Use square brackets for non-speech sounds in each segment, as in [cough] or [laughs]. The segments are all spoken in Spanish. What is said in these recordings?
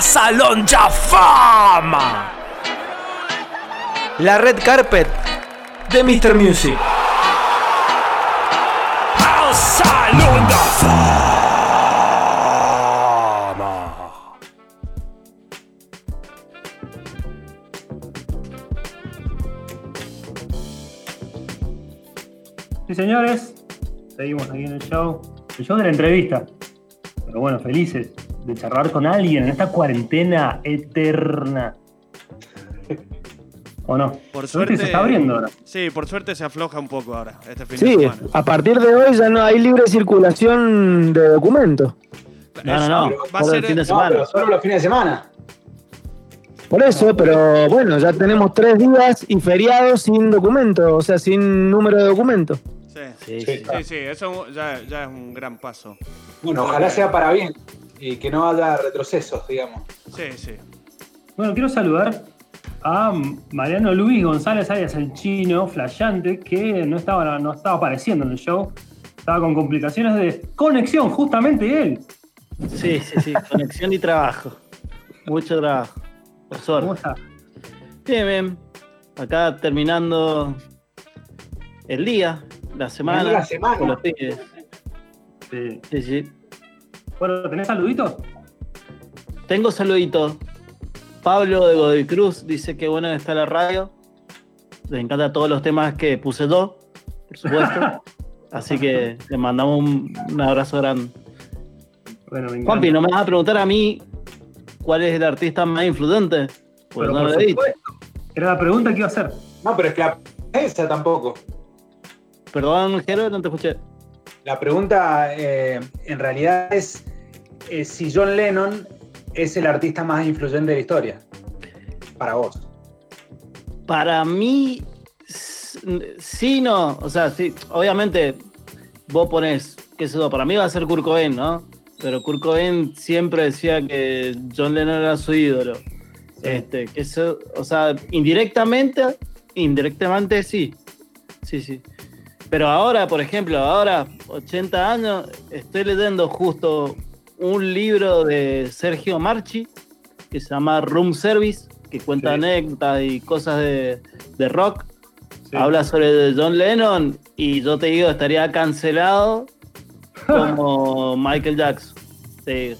Salón Ya Fama. La red carpet de Mr. Music. Al Salón Ya Fama. Sí, señores, seguimos aquí en el show. El show de la entrevista. Pero bueno, felices de charlar con alguien en esta cuarentena eterna. ¿O no? Por suerte. Se está abriendo ahora. Sí, por suerte se afloja un poco ahora, este fin Sí, de a partir de hoy ya no hay libre circulación de documentos. No, no, no. Va a Solo ser el fin de No, semana. pero solo los fines de semana. Por eso, pero bueno, ya tenemos tres días y feriados sin documento, o sea, sin número de documento. Sí, Sí, Sí. sí. sí, sí, eso ya, ya es un gran paso. Bueno, ojalá sea para bien y que no haya retrocesos, digamos. Sí, sí. Bueno, quiero saludar a Mariano Luis González Arias, el chino flayante, que no estaba, no estaba apareciendo en el show. Estaba con complicaciones de conexión, justamente él. Sí, sí, sí. Conexión y trabajo. Mucho trabajo. Por ¿Cómo suerte. está? Bien, bien. Acá terminando el día, la semana. La semana. Con los pibes. Sí. Sí, sí. Bueno, ¿tenés saluditos? Tengo saluditos. Pablo de Godoy Cruz dice que bueno está la radio. Le encanta todos los temas que puse yo, por supuesto. [laughs] Así que le mandamos un, un abrazo grande. Bueno, me Juanpi. ¿no me vas a preguntar a mí cuál es el artista más influyente? Pues Pero no por lo he dicho. supuesto. Era la pregunta que iba a hacer. No, pero es que la esa tampoco. Perdón, Jero, no te escuché. La pregunta eh, en realidad es eh, si John Lennon es el artista más influyente de la historia. Para vos. Para mí, sí, no. O sea, sí, obviamente vos ponés, qué sé yo, para mí va a ser Kurt Cobain, ¿no? Pero Kurt Cobain siempre decía que John Lennon era su ídolo. Este, que eso, o sea, indirectamente, indirectamente sí. Sí, sí. Pero ahora, por ejemplo, ahora, 80 años, estoy leyendo justo un libro de Sergio Marchi que se llama Room Service, que cuenta Sí. anécdotas y cosas de, de rock. Sí. Habla sobre John Lennon y yo te digo, estaría cancelado [laughs] como Michael Jackson. Sí.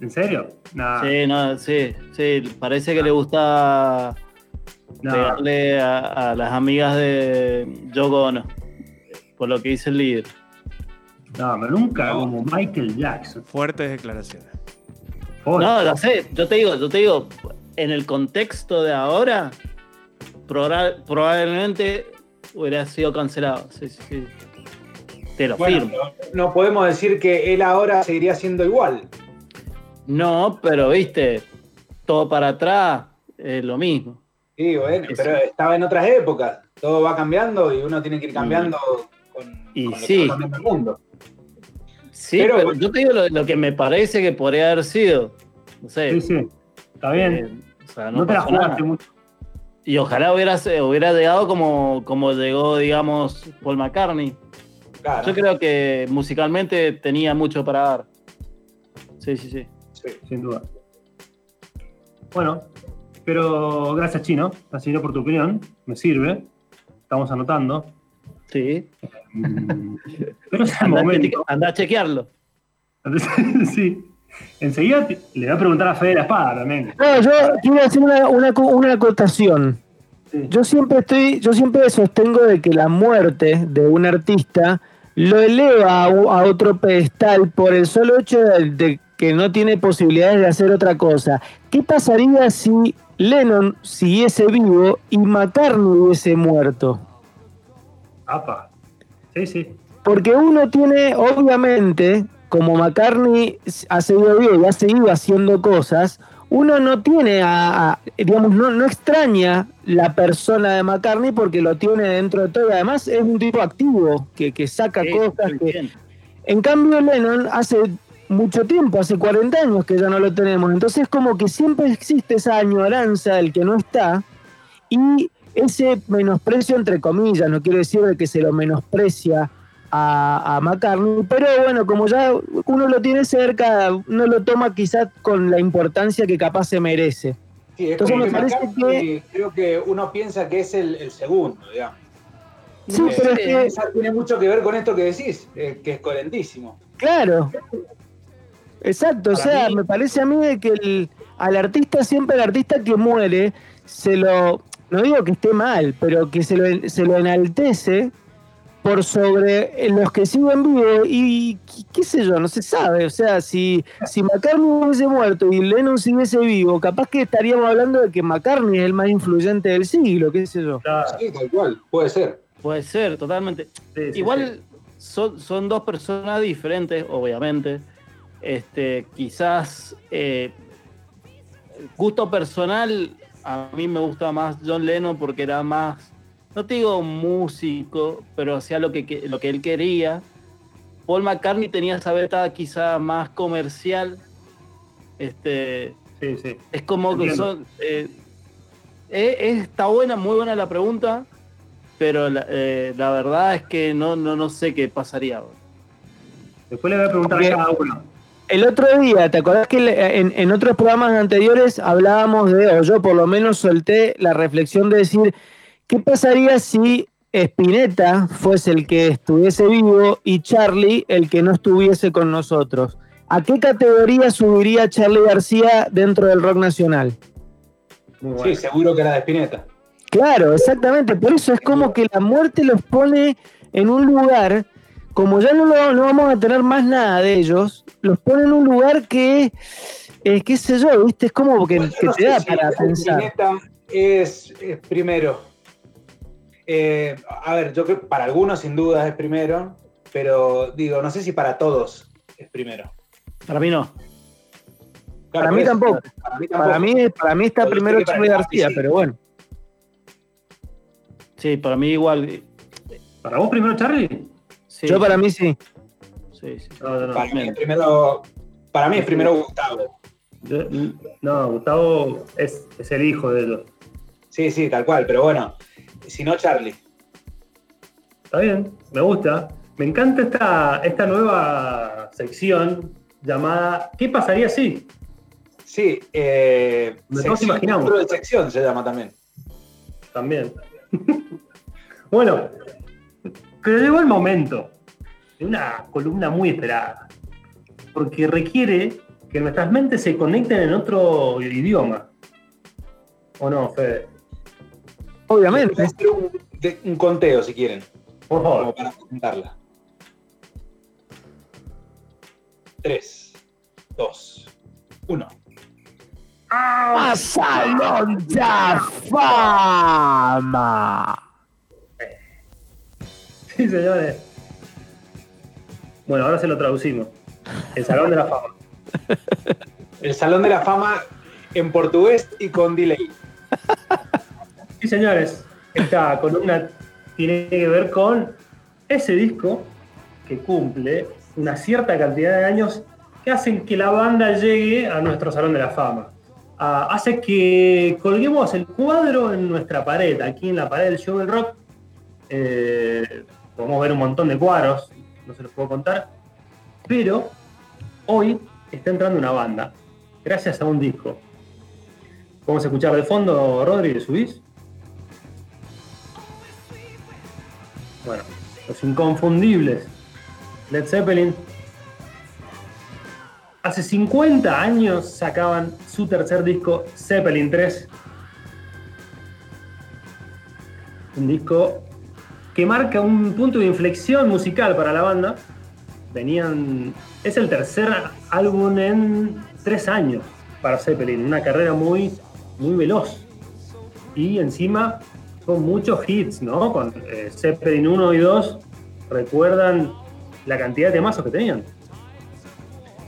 ¿En serio? No, sí, no, sí, sí, parece que le gusta no. pegarle a, a las amigas de Yoko Ono, por lo que dice el líder. No, pero nunca No. como Michael Jackson. Fuertes declaraciones. No, lo sé, yo te digo, yo te digo, en el contexto de ahora, proba- probablemente hubiera sido cancelado. Sí, sí, sí. Te lo Bueno, firmo. no, no podemos decir que él ahora seguiría siendo igual. No, pero viste, todo para atrás es lo mismo. Sí, bueno, pero estaba en otras épocas. Todo va cambiando y uno tiene que ir cambiando con, Y con lo que sí. va cambiando el mundo. Sí, Pero- pero, yo te digo lo, lo que me parece que podría haber sido. No sé. Sí, sí. Está bien. eh, o sea, no, no, te la nada. jugaste mucho. Y ojalá hubiera, hubiera llegado como, como llegó, digamos, Paul McCartney. Claro. Yo creo que musicalmente tenía mucho para dar. Sí, sí, sí. Sí. Sin duda. Bueno, pero gracias, Chino. Así por tu opinión. Me sirve. Estamos anotando. Sí. Mm, Pero es el Andá, a andá a chequearlo. [laughs] sí. Enseguida le voy a preguntar a Fede de la Espada también. No, yo quiero hacer una, una, co- una acotación. Sí. Yo siempre estoy, yo siempre sostengo de que la muerte de un artista lo eleva a, otro pedestal por el solo hecho de, de que no tiene posibilidades de hacer otra cosa. ¿Qué pasaría si Lennon siguiese vivo y McCartney hubiese muerto? Apa. Sí, sí. Porque uno tiene, obviamente, como McCartney ha seguido vivo y ha seguido haciendo cosas, uno no tiene a, a- digamos, no, no extraña la persona de McCartney porque lo tiene dentro de todo. Y además es un tipo activo que, que saca Sí, cosas. Que... En cambio, Lennon hace mucho tiempo, hace 40 años que ya no lo tenemos. Entonces, como que siempre existe esa añoranza del que no está y ese menosprecio, entre comillas, no quiero decir de que se lo menosprecia a, a McCartney, pero bueno, como ya uno lo tiene cerca, uno lo toma quizás con la importancia que capaz se merece. Sí, Entonces me que parece McCartney, creo que uno piensa que es el, el segundo, digamos. Sí, Eh, pero es que, tiene mucho que ver con esto que decís, eh, que es coherentísimo. claro. Exacto, o sea, mí- me parece a mí de que el- al artista, siempre el artista que muere, se lo, no digo que esté mal, pero que se lo, se lo enaltece por sobre los que siguen vivos y qué- qué sé yo, no se sabe, o sea, si, si McCartney hubiese muerto y Lennon siguiese vivo, capaz que estaríamos hablando de que McCartney es el más influyente del siglo, qué sé yo. Claro, Sí, tal cual, puede ser. Puede ser, totalmente. sí, sí, Igual son, son dos personas diferentes, obviamente. Este, quizás eh, gusto personal, a mí me gusta más John Lennon porque era más, no te digo músico, pero hacía lo que, lo que él quería. Paul McCartney tenía esa beta quizá más comercial. Este, sí, sí. es como que son. eh, eh, está buena, muy buena la pregunta, pero la, eh, la verdad es que no, no, no sé qué pasaría. Después le voy a preguntar a cada uno. El otro día, ¿te acordás que en, en otros programas anteriores hablábamos de, o yo por lo menos solté la reflexión de decir, ¿qué pasaría si Spinetta fuese el que estuviese vivo y Charlie el que no estuviese con nosotros? ¿A qué categoría subiría Charlie García dentro del rock nacional? Muy bueno. Sí, seguro que era de Spinetta. Claro, exactamente. Por eso es como que la muerte los pone en un lugar, como ya no, lo- no vamos a tener más nada de ellos, los pone en un lugar que, eh, qué sé yo, ¿viste? Es como que, Yo que no te da si para pensar. Es, es primero. Eh, a ver, yo creo que para algunos sin duda es primero, pero digo, no sé si para todos es primero. Para mí no. Claro, Para mí eso, tampoco. Para mí tampoco. Para mí, para mí está Pero primero Charlie García, sí. pero bueno. Sí, para mí igual. ¿Para vos primero, Charlie? Sí, Yo para mí sí. sí, sí. No, no, no. Para mí es primero, para mí es primero Gustavo. Yo- no, Gustavo es, es el hijo de ellos. Sí, sí, tal cual, pero bueno, si no Charlie. Está bien, me gusta. Me encanta esta, esta nueva sección llamada ¿Qué pasaría si? Sí, eh, todos imaginamos. de sección se llama también. También. [laughs] bueno, pero llegó el momento de una columna muy esperada. Porque requiere que nuestras mentes se conecten en otro idioma. ¿O no, Fede? Voy a Obviamente. hacer un, de- un conteo si quieren, Por como favor. para presentarla. Tres, dos, uno. ¡A Salón de Fama! Sí, señores. Bueno, ahora se lo traducimos. El Salón de la Fama. [laughs] El Salón de la Fama en portugués y con delay. Sí, señores, esta columna tiene que ver con ese disco que cumple una cierta cantidad de años que hacen que la banda llegue a nuestro Salón de la Fama. Ah, hace que colguemos el cuadro en nuestra pared, aquí en la pared del show del rock. Eh, podemos ver un montón de cuadros, no se los puedo contar, pero hoy está entrando una banda, gracias a un disco. Vamos a escuchar de fondo, Rodri, ¿subís? Bueno, los inconfundibles. Led Zeppelin. Hace 50 años sacaban su tercer disco, Zeppelin 3. Un disco que marca un punto de inflexión musical para la banda. Venían. Es el tercer álbum en tres años para Zeppelin. Una carrera muy, muy veloz. Y encima con muchos hits, ¿no? Con eh, Zeppelin 1 y 2, recuerdan la cantidad de temazos que tenían.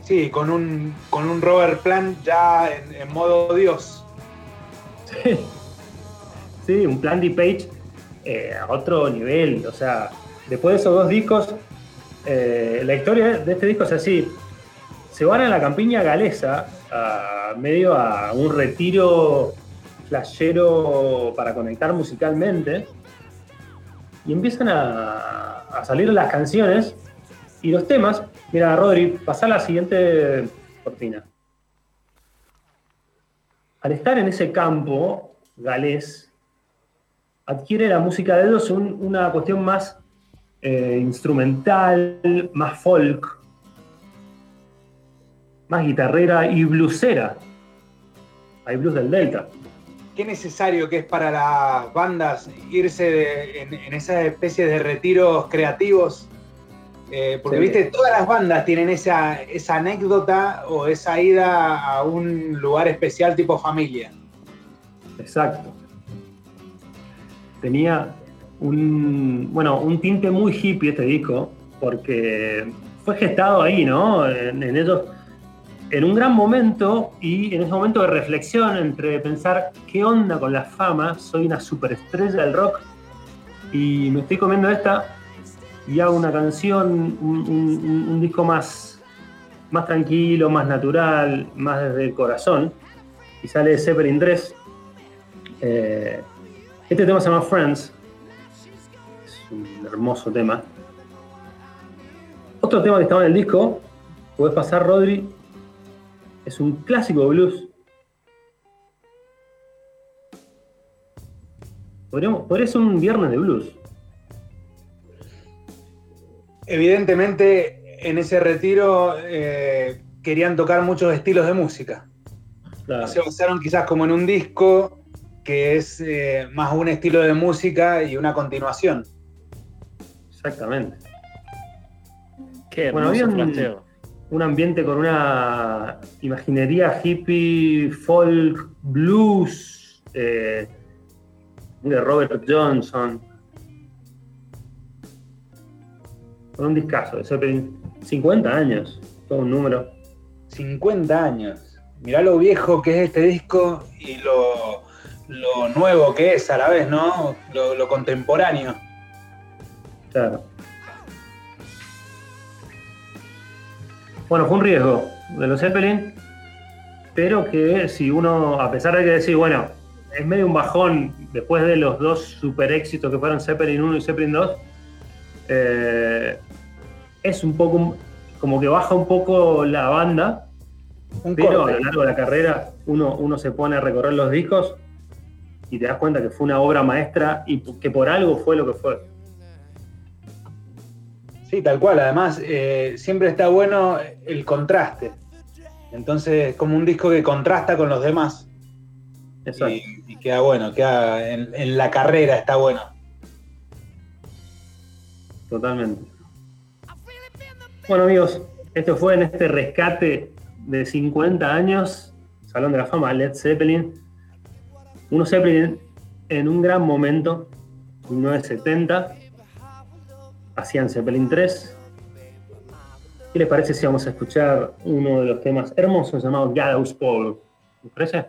Sí, con un, con un Robert Plant ya en, en modo Dios. Sí, sí un plan de Page eh, a otro nivel. O sea, después de esos dos discos, eh, la historia de este disco es así. Se van a la campiña galesa, a medio a un retiro flashero para conectar musicalmente. y empiezan a, a salir las canciones y los temas. Mira, Rodri, pasá la siguiente cortina. Al estar en ese campo galés, adquiere la música de ellos un- una cuestión más eh, instrumental, más folk, más guitarrera y bluesera. Hay blues del Delta. ¿Qué necesario que es para las bandas irse de- en, en esas especies de retiros creativos? Eh, porque, Sí. viste, todas las bandas tienen esa, esa anécdota o esa ida a un lugar especial tipo familia. Exacto. Tenía un, bueno, un tinte muy hippie este disco, porque fue gestado ahí, ¿no? En, en en un gran momento y en ese momento de reflexión entre pensar qué onda con la fama, soy una superestrella del rock y me estoy comiendo esta y hago una canción, un disco más, más tranquilo, más natural, más desde el corazón y sale Zeppelin 3. Eh, este tema se llama Friends. Es un hermoso tema. Otro tema que estaba en el disco, puedes pasar, Rodri, es un clásico de blues. Podríamos, podría ser un viernes de blues. Evidentemente, en ese retiro eh, querían tocar muchos estilos de música. Claro. Se basaron quizás como en un disco que es eh, más un estilo de música y una continuación. Exactamente. Qué Bueno, había un ambiente con una imaginería hippie, folk, blues, eh, de Robert Johnson. Con un discazo de Zeppelin. 50 años, todo un número. 50 años. Mirá lo viejo que es este disco y lo, lo nuevo que es a la vez, ¿no? Lo, lo contemporáneo. Claro. Bueno, fue un riesgo de los Zeppelin, pero que si uno, a pesar de que decir, bueno, es medio un bajón después de los dos super éxitos que fueron Zeppelin 1 y Zeppelin 2, eh, es un poco como que baja un poco la banda, Un pero a lo largo de la carrera uno, uno se pone a recorrer los discos y te das cuenta que fue una obra maestra y que por algo fue lo que fue. Sí, tal cual. Además, eh, siempre está bueno el contraste. Entonces, es como un disco que contrasta con los demás. Exacto. Y, y queda bueno, queda en, en la carrera está bueno. Totalmente. Bueno, amigos, esto fue en este rescate de 50 años, Salón de la Fama, Led Zeppelin. Unos Zeppelin en un gran momento, 1970, hacían Zeppelin 3. ¿Qué les parece si vamos a escuchar uno de los temas hermosos llamado Gallows Pole? ¿Les parece?